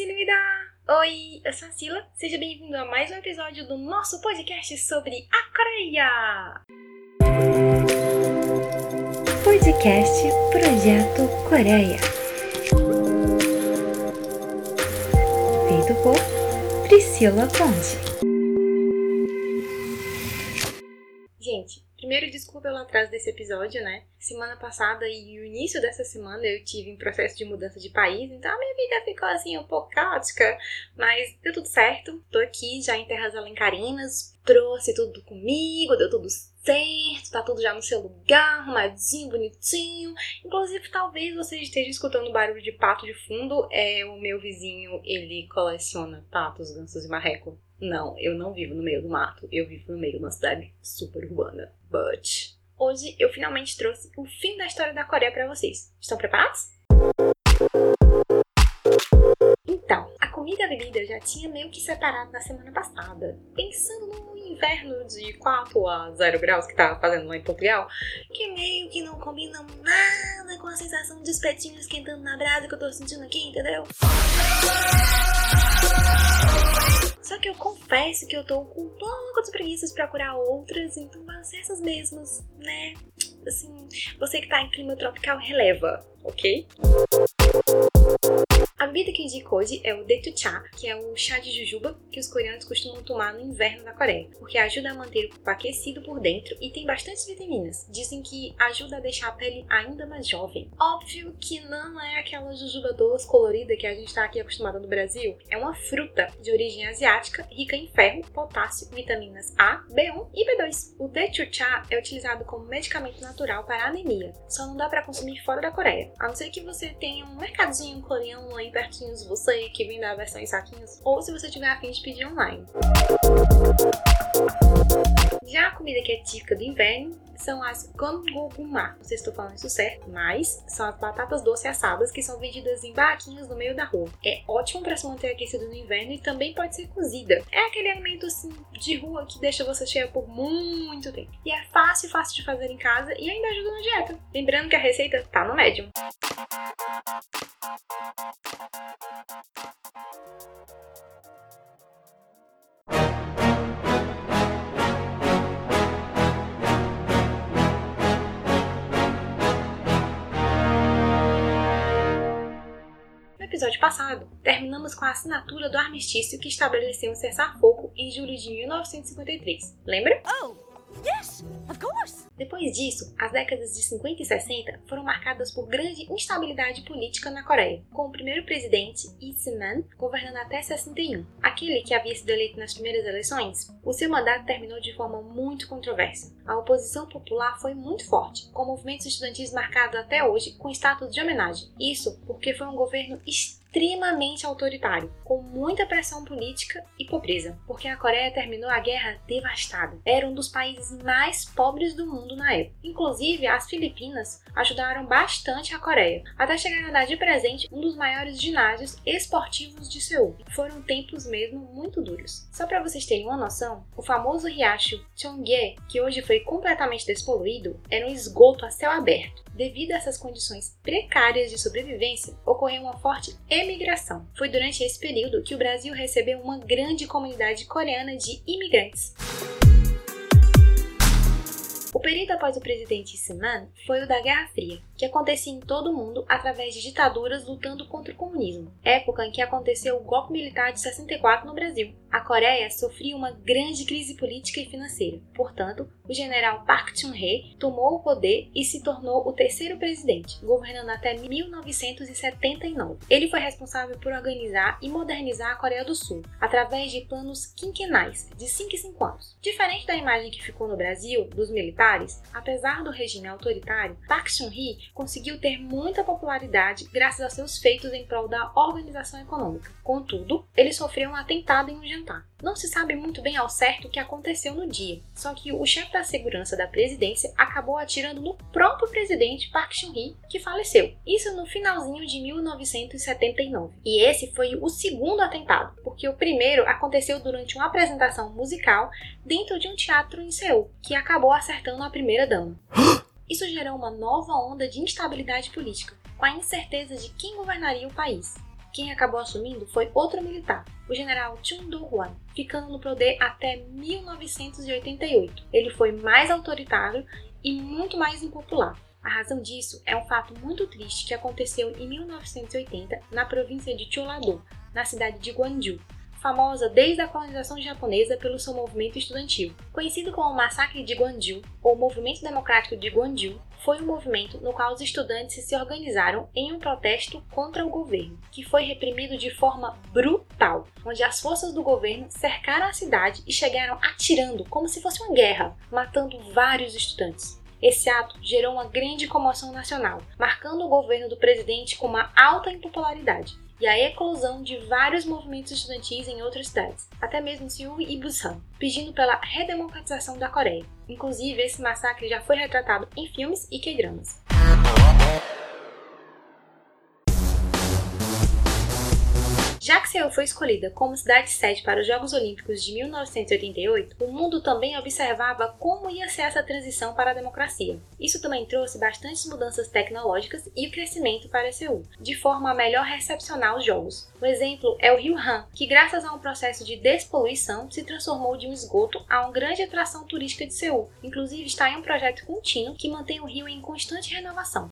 se liga! Oi, eu sou a Sila, seja bem-vindo a mais um episódio do nosso podcast sobre a Coreia! Podcast Projeto Coreia. Feito por Priscila Ponte. Primeiro desculpa pelo atraso desse episódio, né? Semana passada e o início dessa semana eu tive em processo de mudança de país, então a minha vida ficou assim um pouco caótica, mas deu tudo certo. Tô aqui já em terras alencarinas, trouxe tudo comigo, deu tudo certo, tá tudo já no seu lugar, arrumadinho, bonitinho. Inclusive, talvez você esteja escutando barulho de pato de fundo. É o meu vizinho, ele coleciona patos, gansos e marreco. Não, eu não vivo no meio do mato, eu vivo no meio de uma cidade super urbana. But hoje eu finalmente trouxe o fim da história da Coreia para vocês. Estão preparados? Então, a comida e a bebida eu já tinha meio que separado na semana passada. Pensando no inverno de 4 a 0 graus que tá fazendo lá em Portugal, que meio que não combina nada com a sensação de espetinho esquentando na brasa que eu tô sentindo aqui, entendeu? Só que eu confesso que eu tô com um pouco de procurar outras, então ser essas mesmas, né? Assim, você que tá em clima tropical releva, ok? A bebida que indico hoje é o Detucha, que é o chá de jujuba que os coreanos costumam tomar no inverno da Coreia, porque ajuda a manter o corpo aquecido por dentro e tem bastante vitaminas. Dizem que ajuda a deixar a pele ainda mais jovem. Óbvio que não é aquela jujuba doce colorida que a gente está aqui acostumado no Brasil. É uma fruta de origem asiática, rica em ferro, potássio, vitaminas A, B1 e B2. O Detucha é utilizado como medicamento natural para anemia. Só não dá para consumir fora da Coreia, a não ser que você tenha um mercadinho coreano aí pertinho de você que vem da versão em saquinhos, ou se você tiver afim de pedir online. Já a comida que é típica do inverno são as gongoguma. Não sei se estou falando isso certo, mas são as batatas doces assadas que são vendidas em barraquinhos no meio da rua. É ótimo para se manter aquecido no inverno e também pode ser cozida. É aquele alimento assim de rua que deixa você cheia por muito tempo. E é fácil, fácil de fazer em casa e ainda ajuda na dieta. Lembrando que a receita tá no Medium. No episódio passado, terminamos com a assinatura do armistício que estabeleceu um cessar-fogo em julho de 1953. Lembra? Oh, yes, of course. Depois disso, as décadas de 50 e 60 foram marcadas por grande instabilidade política na Coreia, com o primeiro presidente, Lee Se-man, governando até 61. Aquele que havia sido eleito nas primeiras eleições, o seu mandato terminou de forma muito controversa. A oposição popular foi muito forte, com movimentos estudantis marcados até hoje com status de homenagem. Isso porque foi um governo extremamente autoritário, com muita pressão política e pobreza, porque a Coreia terminou a guerra devastada. Era um dos países mais pobres do mundo na época. Inclusive, as Filipinas ajudaram bastante a Coreia, até chegar a dar de presente um dos maiores ginásios esportivos de Seul. Foram tempos mesmo muito duros. Só para vocês terem uma noção, o famoso riacho Cheongye, que hoje foi completamente despoluído, era um esgoto a céu aberto. Devido a essas condições precárias de sobrevivência, ocorreu uma forte emigração. Foi durante esse período que o Brasil recebeu uma grande comunidade coreana de imigrantes. O período após o presidente Seman foi o da Guerra Fria, que acontecia em todo o mundo através de ditaduras lutando contra o comunismo, época em que aconteceu o golpe militar de 64 no Brasil. A Coreia sofria uma grande crise política e financeira. Portanto, o general Park Chung-hee tomou o poder e se tornou o terceiro presidente, governando até 1979. Ele foi responsável por organizar e modernizar a Coreia do Sul através de planos quinquenais de 5 em 5 anos. Diferente da imagem que ficou no Brasil dos militares, apesar do regime autoritário, Park Chung-hee conseguiu ter muita popularidade graças a seus feitos em prol da organização econômica. Contudo, ele sofreu um atentado em um jantar. Não se sabe muito bem ao certo o que aconteceu no dia, só que o chefe da segurança da presidência acabou atirando no próprio presidente Park Chung-hee, que faleceu. Isso no finalzinho de 1979. E esse foi o segundo atentado, porque o primeiro aconteceu durante uma apresentação musical dentro de um teatro em Seul, que acabou acertando a primeira dama. Isso gerou uma nova onda de instabilidade política, com a incerteza de quem governaria o país. Quem acabou assumindo foi outro militar, o general Chun Do-hwan, ficando no poder até 1988. Ele foi mais autoritário e muito mais impopular. A razão disso é um fato muito triste que aconteceu em 1980 na província de Chollado, na cidade de Gwangju, famosa desde a colonização japonesa pelo seu movimento estudantil. Conhecido como Massacre de Gwangju ou Movimento Democrático de Gwangju, foi um movimento no qual os estudantes se organizaram em um protesto contra o governo, que foi reprimido de forma brutal, onde as forças do governo cercaram a cidade e chegaram atirando como se fosse uma guerra, matando vários estudantes. Esse ato gerou uma grande comoção nacional, marcando o governo do presidente com uma alta impopularidade e a eclosão de vários movimentos estudantis em outras cidades, até mesmo Seul e Busan, pedindo pela redemocratização da Coreia. Inclusive, esse massacre já foi retratado em filmes e K-dramas. Já que Seul foi escolhida como cidade sede para os Jogos Olímpicos de 1988, o mundo também observava como ia ser essa transição para a democracia. Isso também trouxe bastantes mudanças tecnológicas e o crescimento para Seul, de forma a melhor recepcionar os Jogos. O exemplo é o rio Han, que graças a um processo de despoluição se transformou de um esgoto a uma grande atração turística de Seul. Inclusive está em um projeto contínuo que mantém o rio em constante renovação.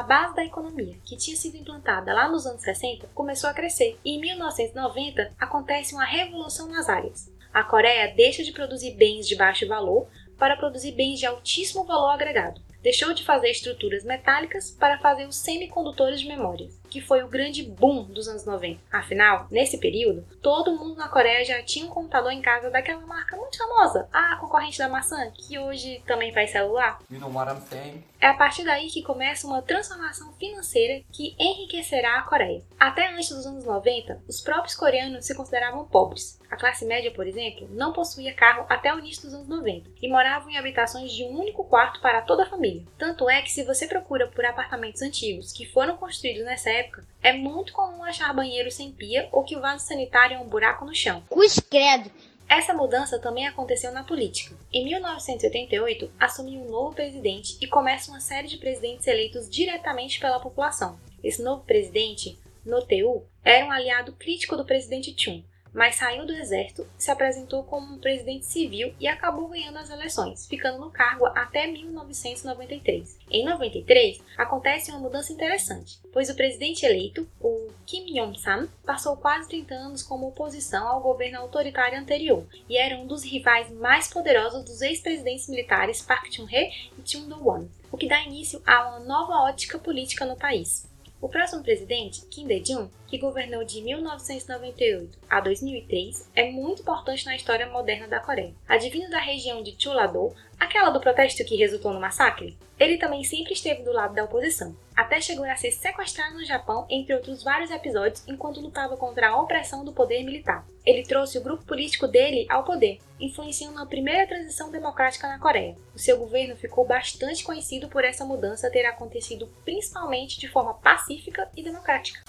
A base da economia, que tinha sido implantada lá nos anos 60, começou a crescer e em 1990 acontece uma revolução nas áreas. A Coreia deixa de produzir bens de baixo valor para produzir bens de altíssimo valor agregado deixou de fazer estruturas metálicas para fazer os semicondutores de memórias, que foi o grande boom dos anos 90. Afinal, nesse período, todo mundo na Coreia já tinha um computador em casa daquela marca muito famosa, a concorrente da maçã, que hoje também faz celular. You know what I'm saying? É a partir daí que começa uma transformação financeira que enriquecerá a Coreia. Até antes dos anos 90, os próprios coreanos se consideravam pobres. A classe média, por exemplo, não possuía carro até o início dos anos 90 e moravam em habitações de um único quarto para toda a família. Tanto é que se você procura por apartamentos antigos que foram construídos nessa época, é muito comum achar banheiro sem pia ou que o vaso sanitário é um buraco no chão. Cruz credo. Essa mudança também aconteceu na política. Em 1988, assumiu um novo presidente e começa uma série de presidentes eleitos diretamente pela população. Esse novo presidente, Noteu, era um aliado crítico do presidente Chun, mas saiu do exército, se apresentou como um presidente civil e acabou ganhando as eleições, ficando no cargo até 1993. Em 93, acontece uma mudança interessante, pois o presidente eleito, o Kim Yong-sam, passou quase 30 anos como oposição ao governo autoritário anterior e era um dos rivais mais poderosos dos ex-presidentes militares Park Chung-hee e Chung Do-won, o que dá início a uma nova ótica política no país. O próximo presidente, Kim Dae-jung, que governou de 1998 a 2003, é muito importante na história moderna da Coreia. Advindo da região de Chollado, aquela do protesto que resultou no massacre, ele também sempre esteve do lado da oposição, até chegou a ser sequestrado no Japão, entre outros vários episódios, enquanto lutava contra a opressão do poder militar. Ele trouxe o grupo político dele ao poder, influenciando a primeira transição democrática na Coreia. O seu governo ficou bastante conhecido por essa mudança ter acontecido principalmente de forma pacífica e democrática.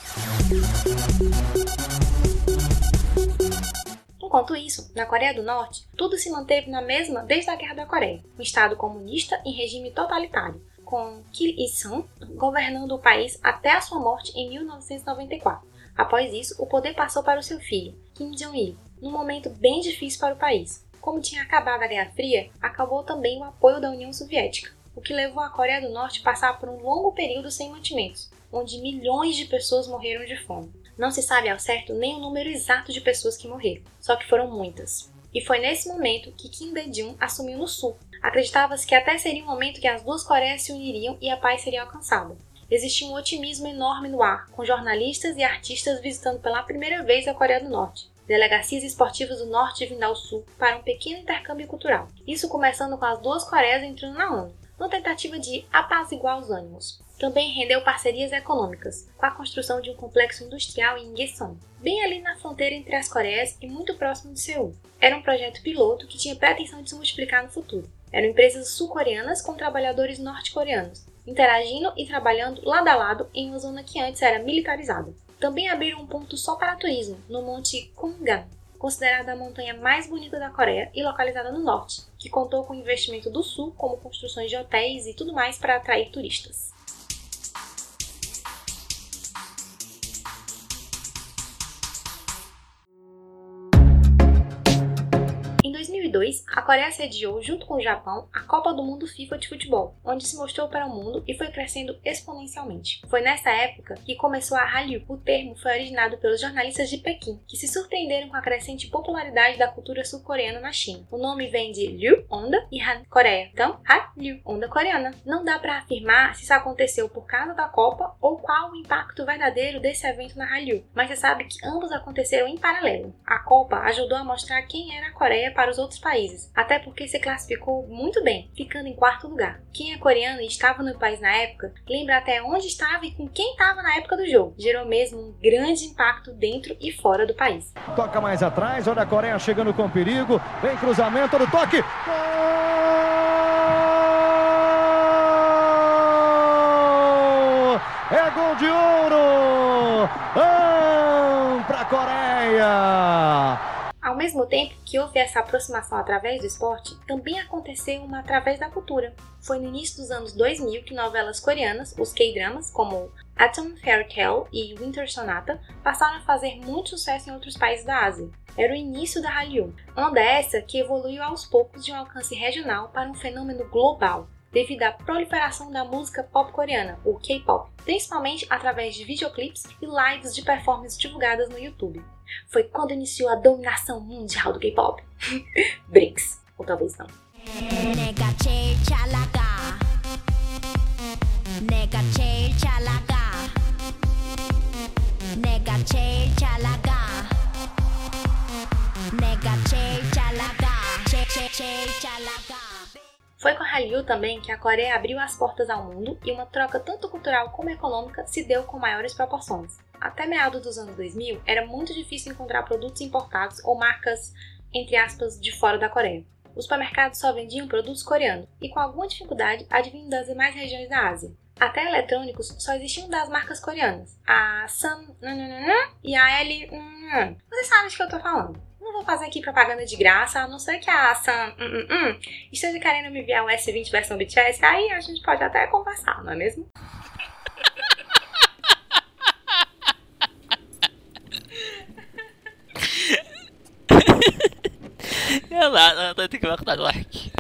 Enquanto isso, na Coreia do Norte, tudo se manteve na mesma desde a Guerra da Coreia, um estado comunista em regime totalitário, com Kim Il-sung governando o país até a sua morte em 1994. Após isso, o poder passou para o seu filho, Kim Jong-il, num momento bem difícil para o país. Como tinha acabado a Guerra Fria, acabou também o apoio da União Soviética, o que levou a Coreia do Norte a passar por um longo período sem mantimentos, onde milhões de pessoas morreram de fome. Não se sabe ao certo nem o número exato de pessoas que morreram, só que foram muitas. E foi nesse momento que Kim Dae-jung assumiu no sul. Acreditava-se que até seria o momento que as duas Coreias se uniriam e a paz seria alcançada. Existia um otimismo enorme no ar, com jornalistas e artistas visitando pela primeira vez a Coreia do Norte. Delegacias esportivas do norte vindo ao sul para um pequeno intercâmbio cultural. Isso começando com as duas Coreias entrando na ONU, numa tentativa de apaziguar os ânimos também rendeu parcerias econômicas, com a construção de um complexo industrial em Incheon, bem ali na fronteira entre as Coreias e muito próximo de Seul. Era um projeto piloto que tinha pretensão de se multiplicar no futuro. Eram empresas sul-coreanas com trabalhadores norte-coreanos, interagindo e trabalhando lado a lado em uma zona que antes era militarizada. Também abriram um ponto só para turismo, no Monte Kungan, considerada a montanha mais bonita da Coreia e localizada no norte, que contou com investimento do sul, como construções de hotéis e tudo mais para atrair turistas. 2002, a Coreia sediou, junto com o Japão, a Copa do Mundo FIFA de futebol, onde se mostrou para o mundo e foi crescendo exponencialmente. Foi nessa época que começou a Hallyu. O termo foi originado pelos jornalistas de Pequim, que se surpreenderam com a crescente popularidade da cultura sul-coreana na China. O nome vem de Ryu, onda, e Han, Coreia. Então, Hallyu, onda coreana. Não dá para afirmar se isso aconteceu por causa da Copa ou qual o impacto verdadeiro desse evento na Hallyu, mas você sabe que ambos aconteceram em paralelo. A Copa ajudou a mostrar quem era a Coreia para os outros países, até porque se classificou muito bem, ficando em quarto lugar. Quem é coreano e estava no país na época, lembra até onde estava e com quem estava na época do jogo. Gerou mesmo um grande impacto dentro e fora do país. Toca mais atrás, olha a Coreia chegando com perigo, vem cruzamento do toque. Gol! É gol de ouro! Um para a Coreia! Ao mesmo tempo que houve essa aproximação através do esporte, também aconteceu uma através da cultura. Foi no início dos anos 2000 que novelas coreanas, os K-dramas, como Atom Fairy Tale e Winter Sonata, passaram a fazer muito sucesso em outros países da Ásia. Era o início da Hallyu, onda essa que evoluiu aos poucos de um alcance regional para um fenômeno global, devido à proliferação da música pop coreana, o K-pop, principalmente através de videoclips e lives de performances divulgadas no YouTube. Foi quando iniciou a dominação mundial do K-pop. Brinks, ou talvez não. Foi com a Hallyu também que a Coreia abriu as portas ao mundo e uma troca tanto cultural como econômica se deu com maiores proporções. Até meados dos anos 2000, era muito difícil encontrar produtos importados ou marcas, entre aspas, de fora da Coreia. Os supermercados só vendiam produtos coreanos e, com alguma dificuldade, advinham das demais regiões da Ásia. Até eletrônicos só existiam das marcas coreanas, a Sam e a L. Você sabe de que eu tô falando não vou fazer aqui propaganda de graça, a não ser que a Sam esteja querendo me enviar o S20 versão BTS, aí a gente pode até conversar, não é mesmo? Dar like.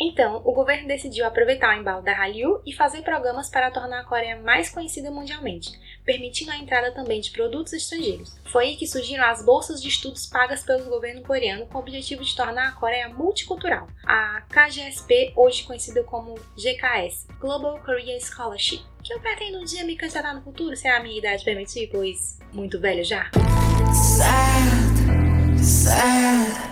Então, o governo decidiu aproveitar o embalo da Hallyu e fazer programas para tornar a Coreia mais conhecida mundialmente, permitindo a entrada também de produtos estrangeiros. Foi aí que surgiram as bolsas de estudos pagas pelo governo coreano com o objetivo de tornar a Coreia multicultural. A KGSP, hoje conhecida como GKS, Global Korea Scholarship, que eu pretendo um dia me candidatar no futuro se a minha idade permitir, pois muito velho já.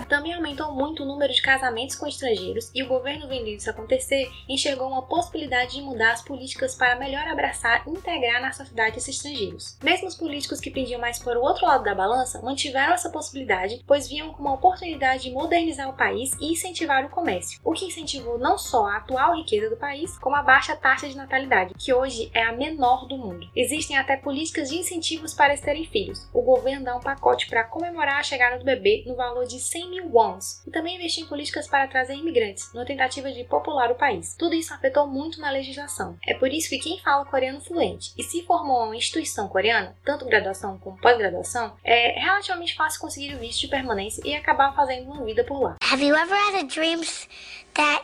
Também aumentou muito o número de casamentos com estrangeiros e o governo, vendo isso acontecer, enxergou uma possibilidade de mudar as políticas para melhor abraçar e integrar na sociedade esses estrangeiros. Mesmo os políticos que pediam mais para o outro lado da balança mantiveram essa possibilidade, pois viam como uma oportunidade de modernizar o país e incentivar o comércio, o que incentivou não só a atual riqueza do país, como a baixa taxa de natalidade, que hoje é a menor do mundo. Existem até políticas de incentivos para terem filhos. O governo dá um pacote para comemorar a chegada do bebê no valor de 100 mil wons e também investir em políticas para trazer imigrantes, numa tentativa de popular o país. Tudo isso afetou muito na legislação. É por isso que quem fala coreano fluente e se formou uma instituição coreana, tanto graduação como pós-graduação, é relativamente fácil conseguir o visto de permanência e acabar fazendo uma vida por lá. Have you ever had a dreams that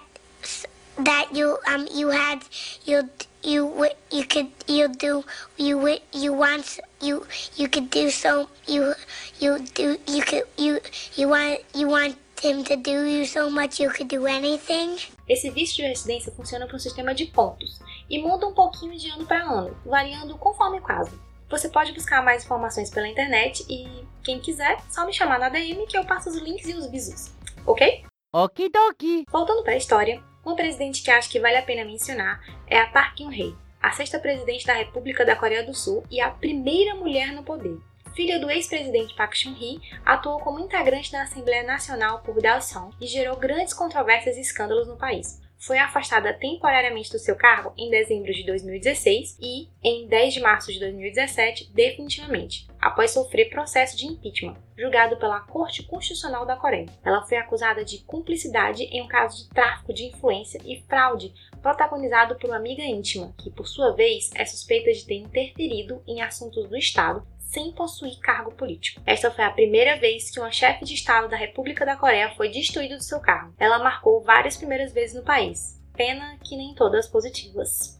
that you um you had you you you could you do you you want you you could do so you you do you could you you want you want him to do you so much you could do anything. Esse visto de residência funciona por um sistema de pontos e muda um pouquinho de ano para ano, variando conforme o caso. Você pode buscar mais informações pela internet e, quem quiser, só me chamar na DM que eu passo os links e os bisus, ok? Okidoki! Voltando para a história, uma presidente que acho que vale a pena mencionar é a Park Geun-hye, a sexta presidente da República da Coreia do Sul e a primeira mulher no poder. Filha do ex-presidente Park Chung-hee, atuou como integrante da Assembleia Nacional por Daesan e gerou grandes controvérsias e escândalos no país. Foi afastada temporariamente do seu cargo em dezembro de 2016 e, em 10 de março de 2017, definitivamente, após sofrer processo de impeachment, julgado pela Corte Constitucional da Coreia. Ela foi acusada de cumplicidade em um caso de tráfico de influência e fraude protagonizado por uma amiga íntima, que, por sua vez, é suspeita de ter interferido em assuntos do Estado sem possuir cargo político. Esta foi a primeira vez que uma chefe de Estado da República da Coreia foi destituída do seu cargo. Ela marcou várias primeiras vezes no país. Pena que nem todas positivas.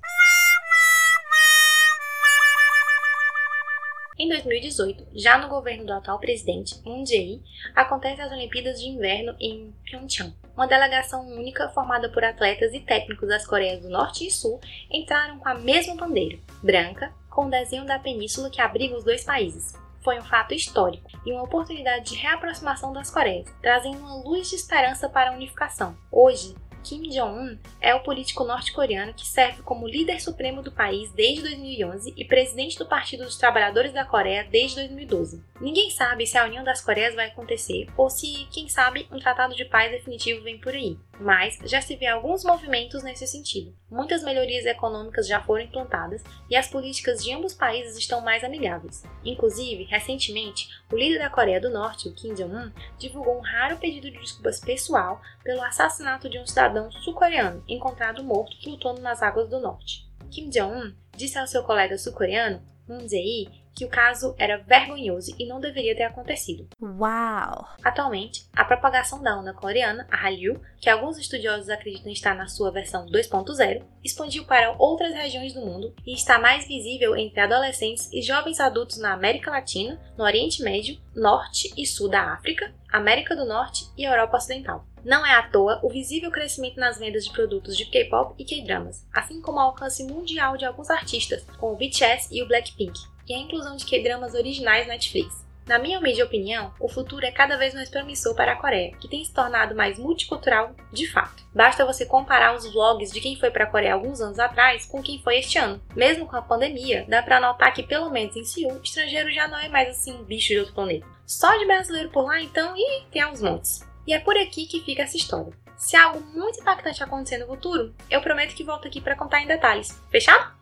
Em 2018, já no governo do atual presidente, Moon Jae-in, acontecem as Olimpíadas de Inverno em Pyeongchang. Uma delegação única formada por atletas e técnicos das Coreias do Norte e Sul entraram com a mesma bandeira, branca, com o desenho da península que abriga os dois países. Foi um fato histórico e uma oportunidade de reaproximação das Coreias, trazendo uma luz de esperança para a unificação. Hoje, Kim Jong-un é o político norte-coreano que serve como líder supremo do país desde 2011 e presidente do Partido dos Trabalhadores da Coreia desde 2012. Ninguém sabe se a união das Coreias vai acontecer ou se, quem sabe, um tratado de paz definitivo vem por aí. Mas já se vê alguns movimentos nesse sentido. Muitas melhorias econômicas já foram implantadas e as políticas de ambos países estão mais amigáveis. Inclusive, recentemente, o líder da Coreia do Norte, o Kim Jong-un, divulgou um raro pedido de desculpas pessoal pelo assassinato de um cidadão sul-coreano encontrado morto flutuando nas águas do norte. Kim Jong-un disse ao seu colega sul-coreano, Jae, que o caso era vergonhoso e não deveria ter acontecido. Wow! Atualmente, a propagação da onda coreana, a Hallyu, que alguns estudiosos acreditam estar na sua versão 2.0, expandiu para outras regiões do mundo e está mais visível entre adolescentes e jovens adultos na América Latina, no Oriente Médio, Norte e Sul da África, América do Norte e Europa Ocidental. Não é à toa o visível crescimento nas vendas de produtos de K-pop e K-dramas, assim como o alcance mundial de alguns artistas, como o BTS e o Blackpink, e a inclusão de K-dramas originais Netflix. Na minha humilde opinião, o futuro é cada vez mais promissor para a Coreia, que tem se tornado mais multicultural de fato. Basta você comparar os vlogs de quem foi para a Coreia alguns anos atrás com quem foi este ano. Mesmo com a pandemia, dá para notar que pelo menos em Seul, estrangeiro já não é mais assim um bicho de outro planeta. Só de brasileiro por lá então, e tem aos montes. E é por aqui que fica essa história. Se algo muito impactante acontecer no futuro, eu prometo que volto aqui para contar em detalhes. Fechado?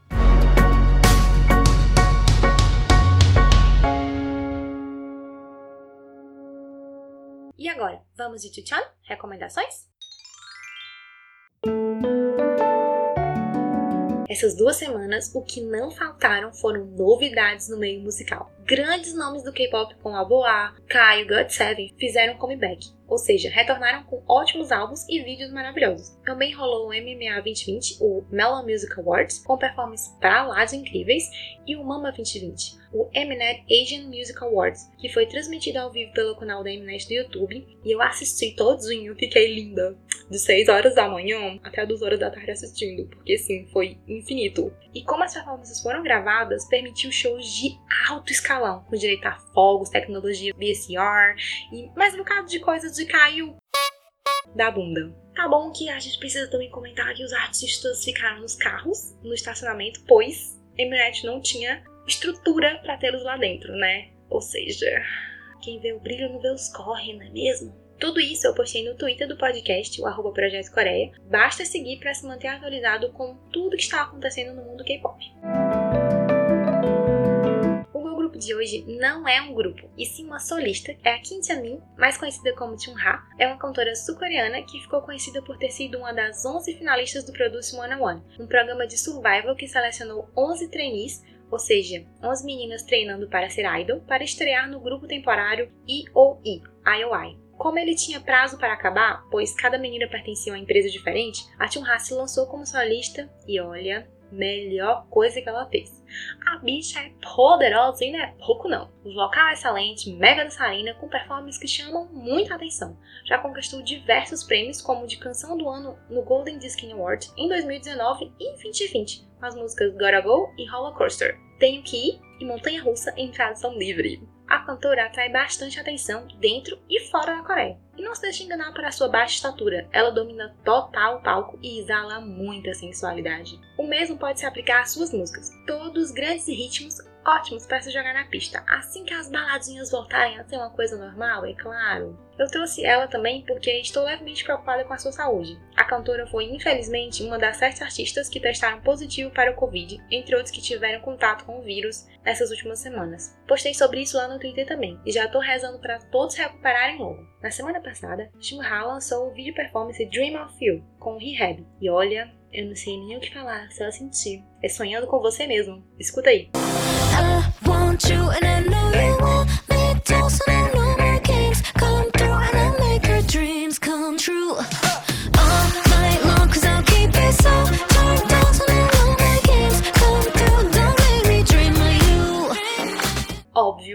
E agora, vamos de Chuchan? Recomendações? Essas duas semanas, o que não faltaram foram novidades no meio musical. Grandes nomes do K-pop como a Boa, Kai e God7 fizeram comeback ou seja, retornaram com ótimos álbuns e vídeos maravilhosos. Também rolou o MMA 2020, o Melon Music Awards, com performances pra lá de incríveis, e o Mama 2020, o Mnet Asian Music Awards, que foi transmitido ao vivo pelo canal da Mnet do YouTube, e eu assisti todinho, fiquei linda. De 6 horas da manhã até 2 horas da tarde assistindo, porque sim, foi infinito. E como as performances foram gravadas, permitiu shows de alto escalão, com direito a fogos, tecnologia VCR e mais um bocado de coisas de cair da bunda. Tá bom que a gente precisa também comentar que os artistas ficaram nos carros, no estacionamento, pois Mnet não tinha estrutura para tê-los lá dentro, né? Ou seja, quem vê o brilho não vê os corre, não é mesmo? Tudo isso eu postei no Twitter do podcast, o arroba Projeto Coreia. Basta seguir para se manter atualizado com tudo que está acontecendo no mundo K-pop. De hoje não é um grupo, e sim uma solista. É a Kim Jamin, mais conhecida como Chun-ha. É uma cantora sul-coreana que ficou conhecida por ter sido uma das 11 finalistas do Produce 101, um programa de survival que selecionou 11 trainees ou seja, 11 meninas treinando para ser idol, para estrear no grupo temporário IOI, IOI, como ele tinha prazo para acabar, pois cada menina pertencia a uma empresa diferente, a Chun-Ha se lançou como solista e olha, melhor coisa que ela fez. A bicha é poderosa e não é pouco não. Vocal é excelente, mega dançarina, com performances que chamam muita atenção. Já conquistou diversos prêmios, como de canção do ano no Golden Disc Award em 2019 e 2020, com as músicas Gotta Go e Roller Coaster. Tenho que ir e Montanha Russa em tradução livre a cantora atrai bastante atenção dentro e fora da Coreia. E não se deixe enganar por sua baixa estatura, ela domina total o palco e exala muita sensualidade. O mesmo pode se aplicar às suas músicas. Todos os grandes ritmos ótimos para se jogar na pista, assim que as baladinhas voltarem a ser uma coisa normal, é claro. Eu trouxe ela também porque estou levemente preocupada com a sua saúde. A cantora foi, infelizmente, uma das sete artistas que testaram positivo para o Covid, entre outros que tiveram contato com o vírus nessas últimas semanas. Postei sobre isso lá no Twitter também, e já tô rezando para todos recuperarem logo. Na semana passada, Shimha lançou o vídeo performance Dream of You, com o Rehab, e olha, eu não sei nem o que falar, só sentir. É sonhando com você mesmo. Escuta aí. I want you and I know you want me too, so I know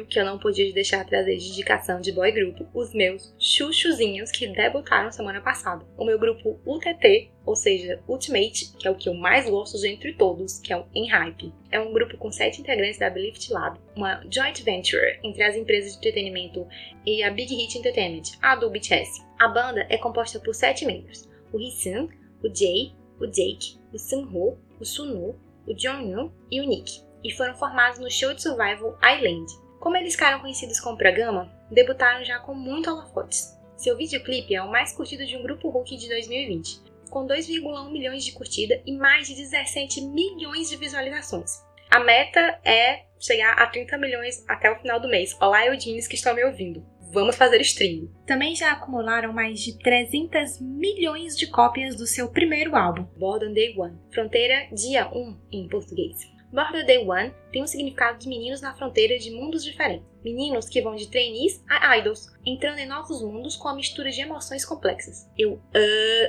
Que eu não podia deixar de trazer de indicação de boy grupo os meus chuchuzinhos que debutaram semana passada. O meu grupo UTT, ou seja, Ultimate, que é o que eu mais gosto de entre todos, que é o Enhype. É um grupo com sete integrantes da Belift Lab, uma joint venture entre as empresas de entretenimento e a Big Hit Entertainment, a do BTS. A banda é composta por sete membros: o Hisun, o Jae, o Jake, o Sunho, o Sunu, o Jonghyun e o Nick, e foram formados no show de survival Island. Como eles ficaram conhecidos como programa, debutaram já com muito holofotes. Seu videoclipe é o mais curtido de um grupo Hulk de 2020, com 2,1 milhões de curtida e mais de 17 milhões de visualizações. A meta é chegar a 30 milhões até o final do mês. Olá, Eudines que estão me ouvindo. Vamos fazer stream. Também já acumularam mais de 300 milhões de cópias do seu primeiro álbum, Born on Day One, Fronteira Dia 1 em português. Born on Day One tem um significado de meninos na fronteira de mundos diferentes. Meninos que vão de trainees a idols, entrando em novos mundos com a mistura de emoções complexas. Eu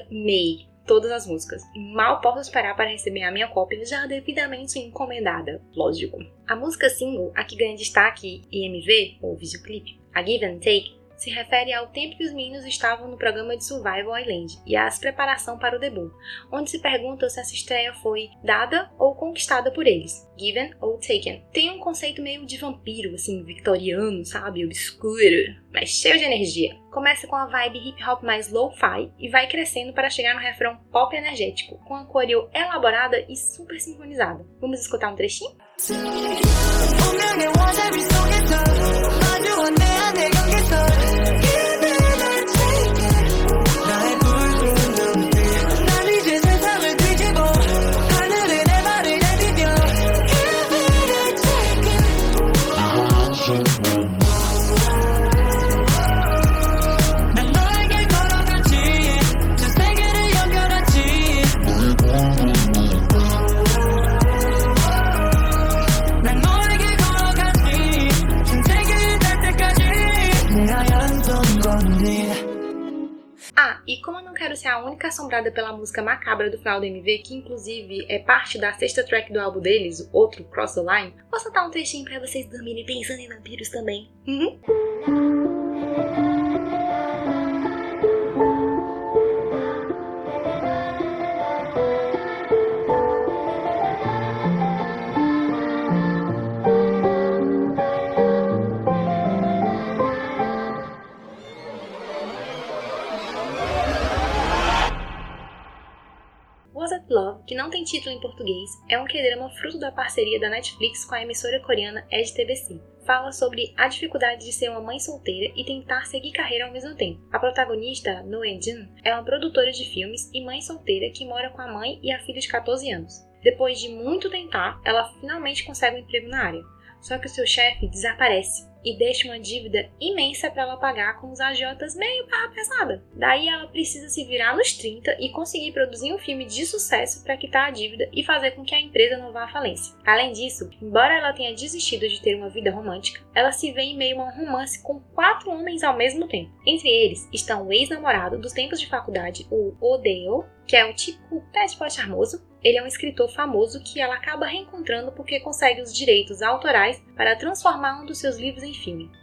amei todas as músicas. E mal posso esperar para receber a minha cópia já devidamente encomendada, lógico. A música single, a que ganha destaque IMV, ou videoclipe, a Give and Take, se refere ao tempo que os meninos estavam no programa de Survival Island e às preparação para o debut, onde se pergunta se essa estreia foi dada ou conquistada por eles, given ou taken. Tem um conceito meio de vampiro, assim, victoriano, sabe, obscuro, mas cheio de energia. Começa com a vibe hip hop mais lo-fi e vai crescendo para chegar no refrão pop energético, com a coreo elaborada e super sincronizada. Vamos escutar um trechinho? Pela música macabra do final do MV, que inclusive é parte da sexta track do álbum deles, o outro Cross the Line, vou soltar um trechinho pra vocês dormirem pensando em vampiros também. Uhum. Love, que não tem título em português, é um K-drama fruto da parceria da Netflix com a emissora coreana EdTBC. Fala sobre a dificuldade de ser uma mãe solteira e tentar seguir carreira ao mesmo tempo. A protagonista, No Jin, é uma produtora de filmes e mãe solteira que mora com a mãe e a filha de 14 anos. Depois de muito tentar, ela finalmente consegue um emprego na área. Só que o seu chefe desaparece e deixa uma dívida imensa para ela pagar com os agiotas meio barra pesada. Daí ela precisa se virar nos 30 e conseguir produzir um filme de sucesso para quitar a dívida e fazer com que a empresa não vá à falência. Além disso, embora ela tenha desistido de ter uma vida romântica, ela se vê em meio a um romance com quatro homens ao mesmo tempo. Entre eles estão o ex-namorado dos tempos de faculdade, o Odeo, que é o típico pet boy charmoso. Ele é um escritor famoso que ela acaba reencontrando porque consegue os direitos autorais para transformar um dos seus livros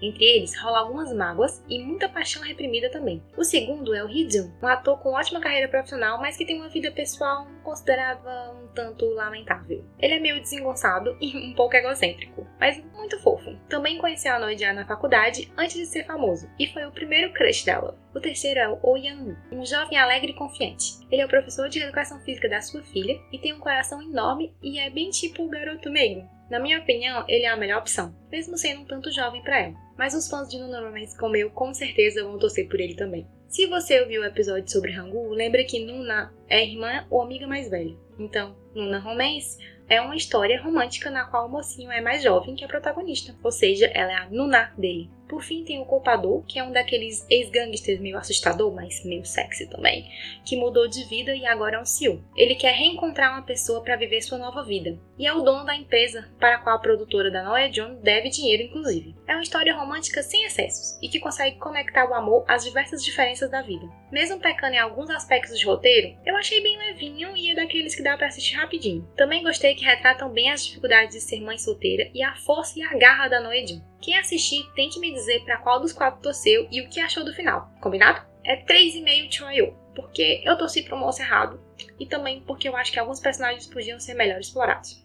Entre eles rola algumas mágoas e muita paixão reprimida também. O segundo é o Hee-jun, um ator com ótima carreira profissional, mas que tem uma vida pessoal considerada um tanto lamentável. Ele é meio desengonçado e um pouco egocêntrico, mas muito fofo. Também conheceu a Noidia na faculdade antes de ser famoso, e foi o primeiro crush dela. O terceiro é o Oh Yang-woo, um jovem alegre e confiante. Ele é o professor de educação física da sua filha e tem um coração enorme e é bem tipo o garoto meio. Na minha opinião, ele é a melhor opção, mesmo sendo um tanto jovem para ela. Mas os fãs de Nuna Romance como eu, com certeza vão torcer por ele também. Se você ouviu o episódio sobre Rangu, lembra que Nuna é irmã ou amiga mais velha. Então, Nuna Romance é uma história romântica na qual o mocinho é mais jovem que a protagonista, ou seja, ela é a Nuna dele. Por fim, tem o Culpador, que é um daqueles ex-gangsters meio assustador, mas meio sexy também, que mudou de vida e agora é um CEO. Ele quer reencontrar uma pessoa para viver sua nova vida, e é o dono da empresa para a qual a produtora da Noia John deve dinheiro, inclusive. É uma história romântica sem excessos e que consegue conectar o amor às diversas diferenças da vida. Mesmo pecando em alguns aspectos de roteiro, eu achei bem levinho e é daqueles que dá para assistir rapidinho. Também gostei que retratam bem as dificuldades de ser mãe solteira e a força e a garra da Noia John. Quem assistir tem que me dizer para qual dos quatro torceu e o que achou do final, combinado? É 3,5 Choyo, porque eu torci pro moço errado e também porque eu acho que alguns personagens podiam ser melhor explorados.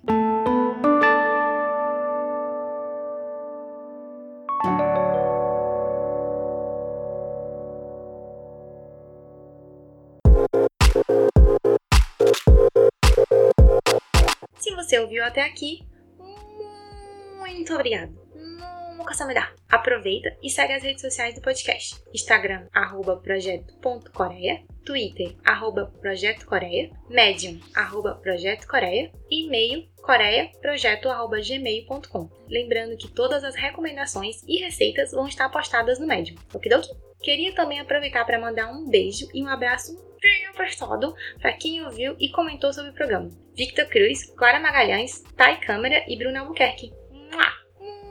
Se você ouviu até aqui, muito obrigado. Nunca samida. Aproveita e segue as redes sociais do podcast. Instagram, arroba projeto.coreia, Twitter, arroba Projeto Coreia, Medium, arroba Projeto Coreia, e-mail coreiaprojeto.gmail.com. Lembrando que todas as recomendações e receitas vão estar postadas no Medium. Okidoki? Queria também aproveitar para mandar um beijo e um abraço bem apertado para quem ouviu e comentou sobre o programa. Victor Cruz, Clara Magalhães, Thay Câmara e Bruna Albuquerque.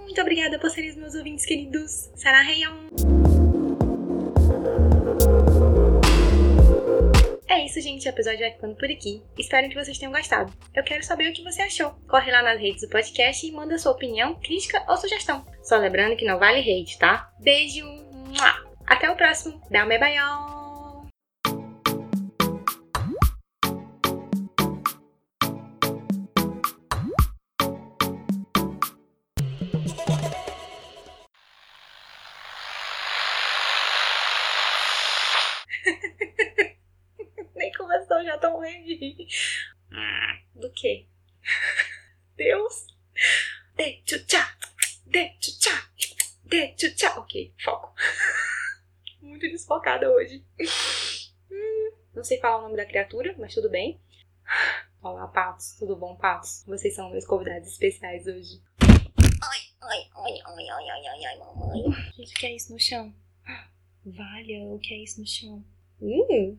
Muito obrigada por serem os meus ouvintes queridos. Saraheion! É isso, gente. O episódio vai ficando por aqui. Espero que vocês tenham gostado. Eu quero saber o que você achou. Corre lá nas redes do podcast e manda sua opinião, crítica ou sugestão. Só lembrando que não vale hate, tá? Beijo! Até o próximo. Dá um beijo! Desfocada hoje. Hum, Não sei falar o nome da criatura, mas tudo bem. Olá, patos. Tudo bom, patos? Vocês são meus convidados especiais hoje. Ai, ai, ai, ai, ai, ai, ai, ai, mamãe. Gente, o que é isso no chão? Valha, o que é isso no chão? Uh,